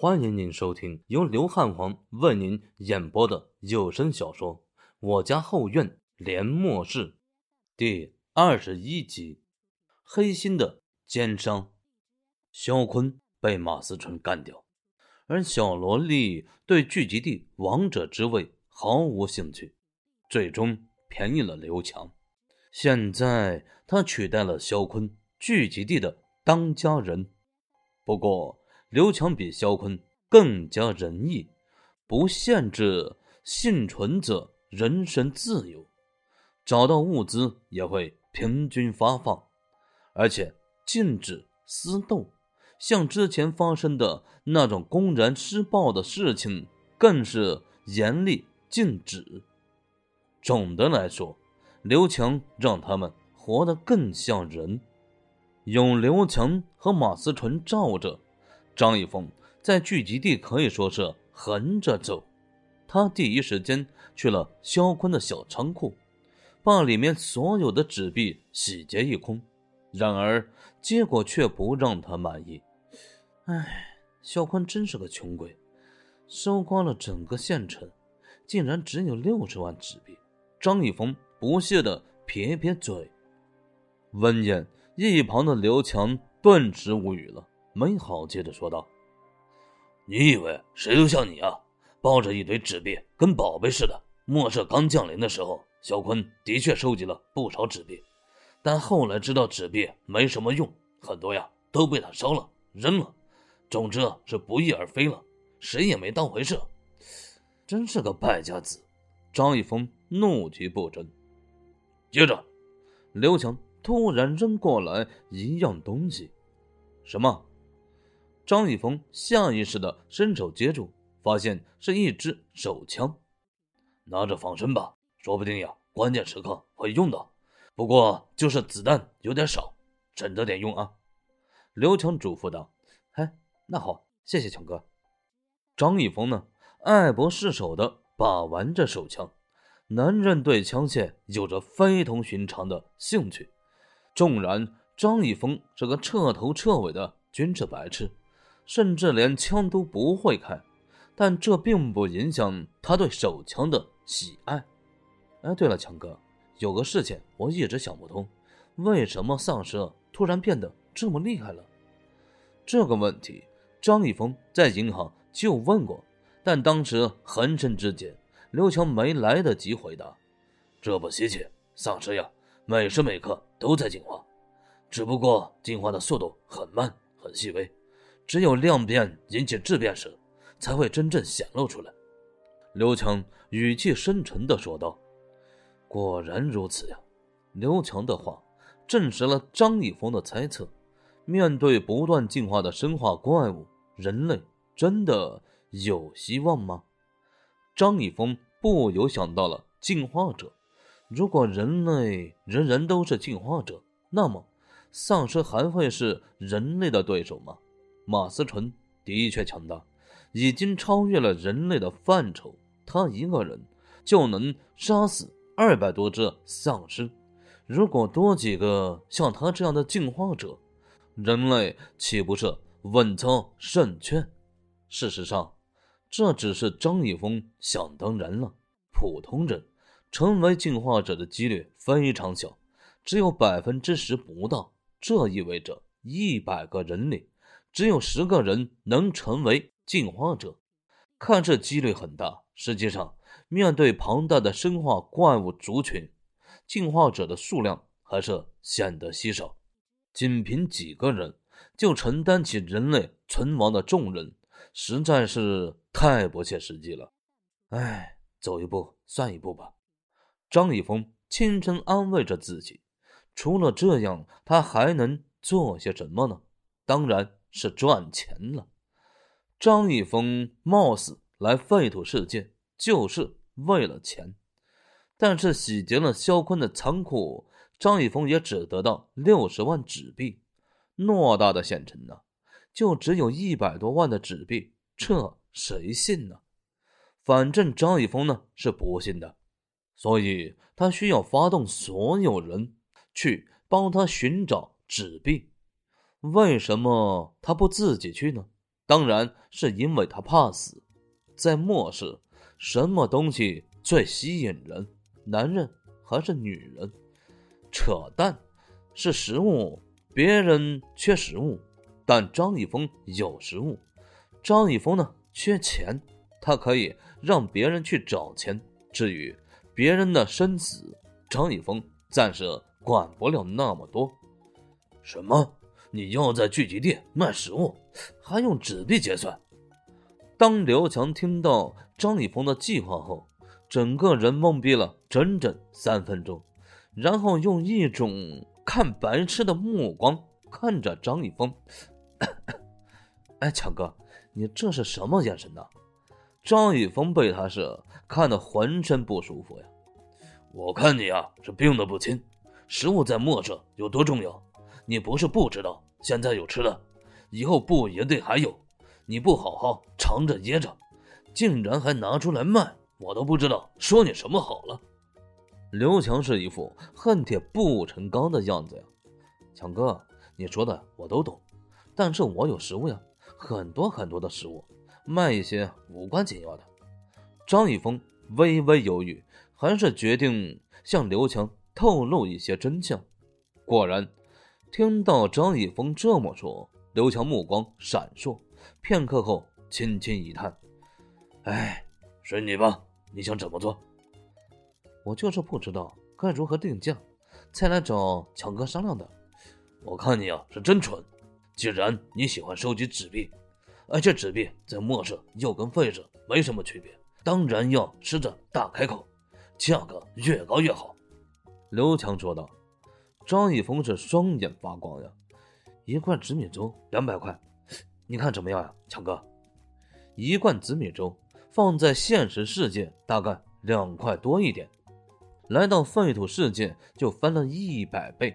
欢迎您收听由刘汉皇为您演播的有声小说《我家后院连末世》第二十一集。黑心的奸商肖坤被马思纯干掉，而小萝莉对聚集地王者之位毫无兴趣，最终便宜了刘强。现在他取代了肖坤，聚集地的当家人。不过。刘强比肖坤更加仁义，不限制幸存者人身自由，找到物资也会平均发放，而且禁止私斗，像之前发生的那种公然施暴的事情，更是严厉禁止。总的来说，刘强让他们活得更像人，有刘强和马思纯罩着。张一峰在聚集地可以说是横着走，他第一时间去了肖坤的小仓库，把里面所有的纸币洗劫一空。然而结果却不让他满意。唉，肖坤真是个穷鬼，搜刮了整个县城，竟然只有六十万纸币。张一峰不屑的撇撇嘴。闻言，一旁的刘强顿时无语了。没好接着说道：“你以为谁都像你啊？抱着一堆纸币跟宝贝似的。末世刚降临的时候，小坤的确收集了不少纸币，但后来知道纸币没什么用，很多呀都被他烧了、扔了。总之是不翼而飞了，谁也没当回事。真是个败家子！”张一峰怒气不争。接着，刘强突然扔过来一样东西，什么？张一峰下意识的伸手接住，发现是一支手枪，拿着防身吧，说不定呀，关键时刻会用到。不过就是子弹有点少，省着点用啊。刘强嘱咐道：“嘿，那好，谢谢强哥。”张一峰呢，爱不释手的把玩着手枪。男人对枪械有着非同寻常的兴趣，纵然张一峰是个彻头彻尾的军事白痴。甚至连枪都不会开，但这并不影响他对手枪的喜爱。哎，对了，强哥，有个事情我一直想不通，为什么丧尸突然变得这么厉害了？这个问题，张一峰在银行就问过，但当时横生之间，刘强没来得及回答。这不稀奇，丧尸呀，每时每刻都在进化，只不过进化的速度很慢，很细微。只有量变引起质变时，才会真正显露出来。刘强语气深沉地说道：“果然如此呀。”刘强的话证实了张一峰的猜测。面对不断进化的生化怪物，人类真的有希望吗？张一峰不由想到了进化者。如果人类人人都是进化者，那么丧尸还会是人类的对手吗？马思纯的确强大，已经超越了人类的范畴。他一个人就能杀死二百多只丧尸，如果多几个像他这样的进化者，人类岂不是稳操胜券？事实上，这只是张一峰想当然了。普通人成为进化者的几率非常小，只有百分之十不到。这意味着一百个人里。只有十个人能成为进化者，看这几率很大。实际上，面对庞大的生化怪物族群，进化者的数量还是显得稀少。仅凭几个人就承担起人类存亡的重任，实在是太不切实际了。唉，走一步算一步吧。张一峰轻声安慰着自己。除了这样，他还能做些什么呢？当然。是赚钱了。张一峰貌似来废土世界就是为了钱，但是洗劫了肖坤的仓库，张一峰也只得到六十万纸币。偌大的县城呢，就只有一百多万的纸币，这谁信呢？反正张一峰呢是不信的，所以他需要发动所有人去帮他寻找纸币。为什么他不自己去呢？当然是因为他怕死。在末世，什么东西最吸引人？男人还是女人？扯淡！是食物。别人缺食物，但张一峰有食物。张一峰呢，缺钱，他可以让别人去找钱。至于别人的生死，张一峰暂时管不了那么多。什么？你要在聚集地卖食物，还用纸币结算？当刘强听到张一峰的计划后，整个人懵逼了整整三分钟，然后用一种看白痴的目光看着张一峰。哎，强哥，你这是什么眼神呢？张一峰被他是看得浑身不舒服呀。我看你啊是病得不轻。食物在末世有多重要，你不是不知道。现在有吃的，以后不也得还有。你不好好藏着掖着，竟然还拿出来卖，我都不知道说你什么好了。刘强是一副恨铁不成钢的样子呀。强哥，你说的我都懂，但是我有食物呀，很多很多的食物，卖一些无关紧要的。张一峰微微犹豫，还是决定向刘强透露一些真相。果然，听到张一峰这么说，刘强目光闪烁。片刻后，轻轻一叹：“哎，随你吧，你想怎么做？我就是不知道该如何定价，才来找强哥商量的。我看你啊是真蠢。既然你喜欢收集纸币，而且纸币在末世又跟废纸没什么区别，当然要狮子大开口，价格越高越好。”刘强说道。张一峰是双眼发光呀，一罐紫米粥两百块。你看怎么样呀，强哥？一罐紫米粥放在现实世界大概两块多一点，来到废土世界就翻了一百倍。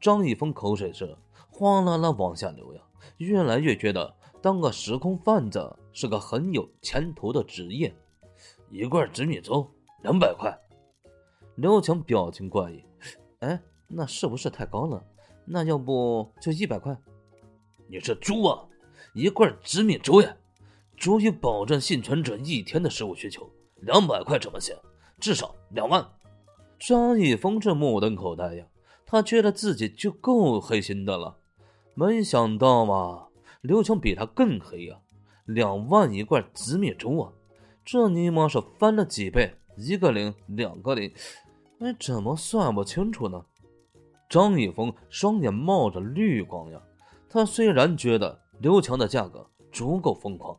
张一峰口水是哗啦啦往下流呀，越来越觉得当个时空贩子是个很有前途的职业。一罐紫米粥两百块，刘强表情怪异，哎，那是不是太高了？那要不就一百块？你是猪啊！一罐紫米粥呀，足以保证幸存者一天的食物需求。两百块怎么行？至少两万。张一峰这目瞪口呆呀，他觉得自己就够黑心的了，没想到嘛，刘强比他更黑呀！两万一罐紫米粥啊，这尼玛是翻了几倍？一个零，两个零，哎，怎么算不清楚呢？张一峰双眼冒着绿光呀，他虽然觉得。刘强的价格足够疯狂，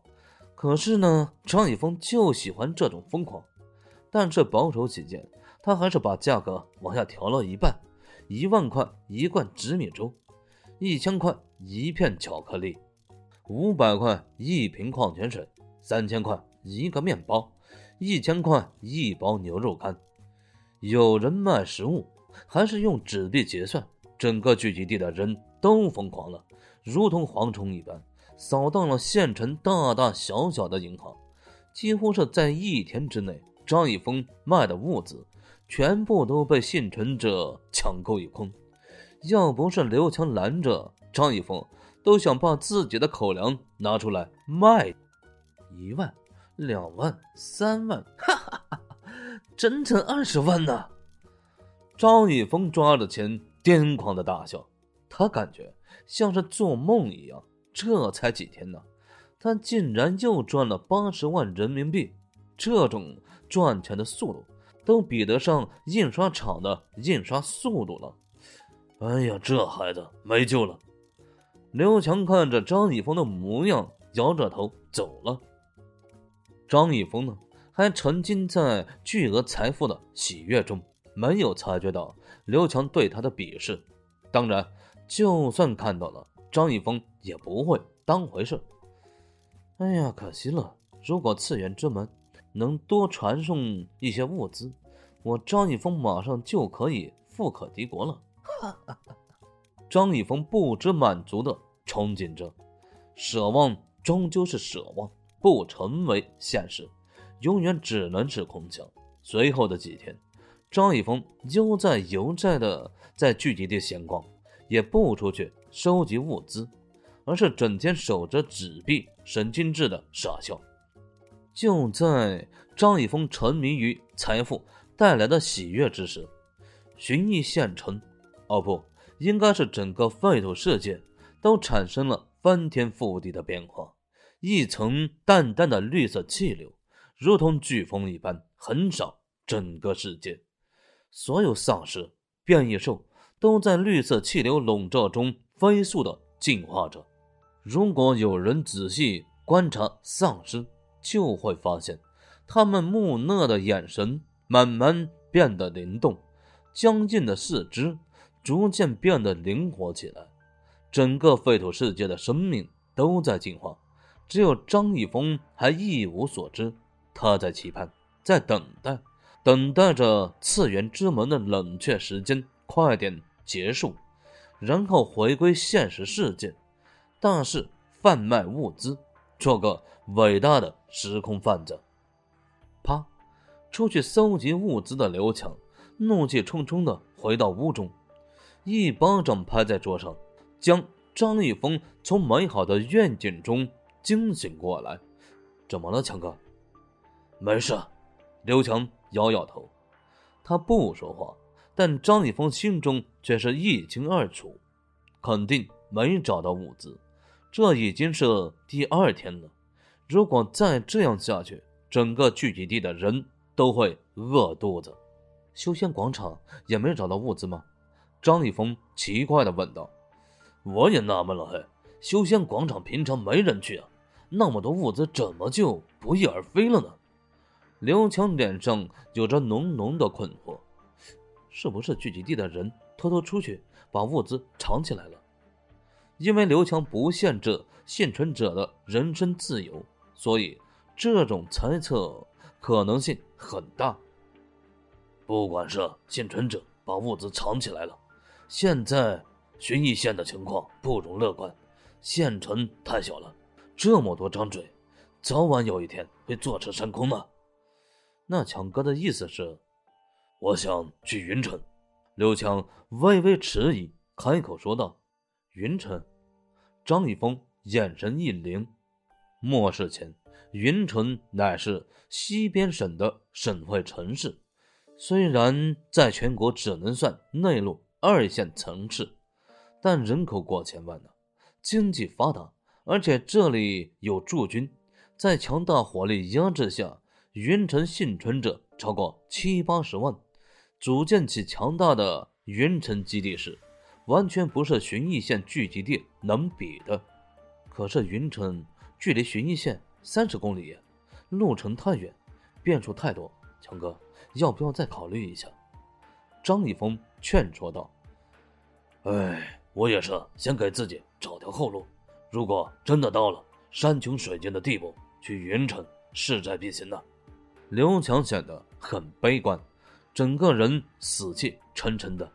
可是呢，张一峰就喜欢这种疯狂。但是保守起见，他还是把价格往下调了一半：一万块一罐紫米粥，一千块一片巧克力，五百块一瓶矿泉水，三千块一个面包，一千块一包牛肉干。有人卖食物，还是用纸币结算？整个聚集地的人都疯狂了。如同蝗虫一般，扫荡了县城大大小小的银行，几乎是在一天之内，张一峰卖的物资全部都被幸存者抢购一空。要不是刘强拦着，张一峰都想把自己的口粮拿出来卖。一万、两万、三万，哈哈哈哈，整整二十万呢！张一峰抓着钱，癫狂的大笑，他感觉。像是做梦一样，这才几天呢，他竟然又赚了八十万人民币，这种赚钱的速度都比得上印刷厂的印刷速度了。哎呀，这孩子没救了！刘强看着张一峰的模样，摇着头走了。张一峰呢，还沉浸在巨额财富的喜悦中，没有察觉到刘强对他的鄙视。当然。就算看到了，张一峰也不会当回事。哎呀，可惜了！如果次元之门能多传送一些物资，我张一峰马上就可以富可敌国了。张一峰不知满足的憧憬着，奢望终究是奢望，不成为现实，永远只能是空想。随后的几天，张一峰悠哉悠哉的在聚集地闲逛。也不出去收集物资，而是整天守着纸币，神经质的傻笑。就在张一峰沉迷于财富带来的喜悦之时，寻邑县城，哦不，应该是整个废土世界，都产生了翻天覆地的变化。一层淡淡的绿色气流，如同飓风一般横扫整个世界。所有丧尸、变异兽都在绿色气流笼罩中飞速的进化着。如果有人仔细观察丧尸，就会发现，他们木讷的眼神慢慢变得灵动，僵硬的四肢逐渐变得灵活起来。整个废土世界的生命都在进化。只有张一峰还一无所知，他在期盼，在等待，等待着次元之门的冷却时间快点结束，然后回归现实世界，大肆贩卖物资，做个伟大的时空贩子。啪！出去搜集物资的刘强怒气冲冲的回到屋中，一巴掌拍在桌上，将张一峰从美好的愿景中。惊醒过来，怎么了，强哥？没事。刘强摇摇头，他不说话，但张一峰心中却是一清二楚，肯定没找到物资。这已经是第二天了，如果再这样下去，整个聚集地的人都会饿肚子。修仙广场也没找到物资吗？张一峰奇怪的问道。我也纳闷了，嘿，修仙广场平常没人去啊。那么多物资怎么就不翼而飞了呢？刘强脸上有着浓浓的困惑，是不是聚集地的人偷偷出去把物资藏起来了？因为刘强不限制幸存者的人身自由，所以这种猜测可能性很大。不管是幸存者把物资藏起来了，现在寻邑县的情况不容乐观，县城太小了。这么多张嘴，早晚有一天会坐吃山空的。那强哥的意思是，我想去云城。刘强微微迟疑，开口说道：“云城。”张一峰眼神一凌。末世前，云城乃是西边省的省会城市，虽然在全国只能算内陆二线城市，但人口过千万呢，经济发达。而且这里有驻军，在强大火力压制下，云城幸存者超过七八十万，组建起强大的云城基地时，完全不是寻邑县聚集地能比的。可是云城距离寻邑县三十公里，路程太远，变数太多。强哥，要不要再考虑一下？张一峰劝说道。哎，我也是先给自己找条后路。如果真的到了山穷水尽的地步，去云城势在必行的。刘强显得很悲观，整个人死气沉沉的，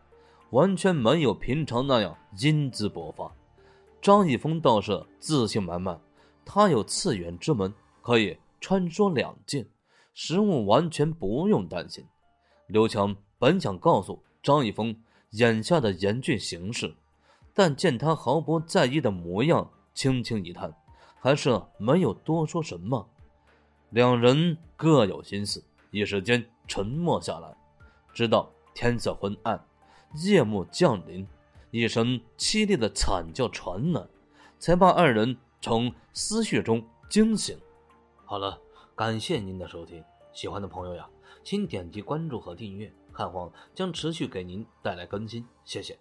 完全没有平常那样英姿勃发。张一峰倒是自信满满，他有次元之门，可以穿梭两界，食物完全不用担心。刘强本想告诉张一峰眼下的严峻形势，但见他毫不在意的模样。轻轻一叹，还是没有多说什么。两人各有心思，一时间沉默下来。直到天色昏暗，夜幕降临，一声凄厉的惨叫传来，才把二人从思绪中惊醒。好了，感谢您的收听，喜欢的朋友呀，请点击关注和订阅，汉皇将持续给您带来更新，谢谢。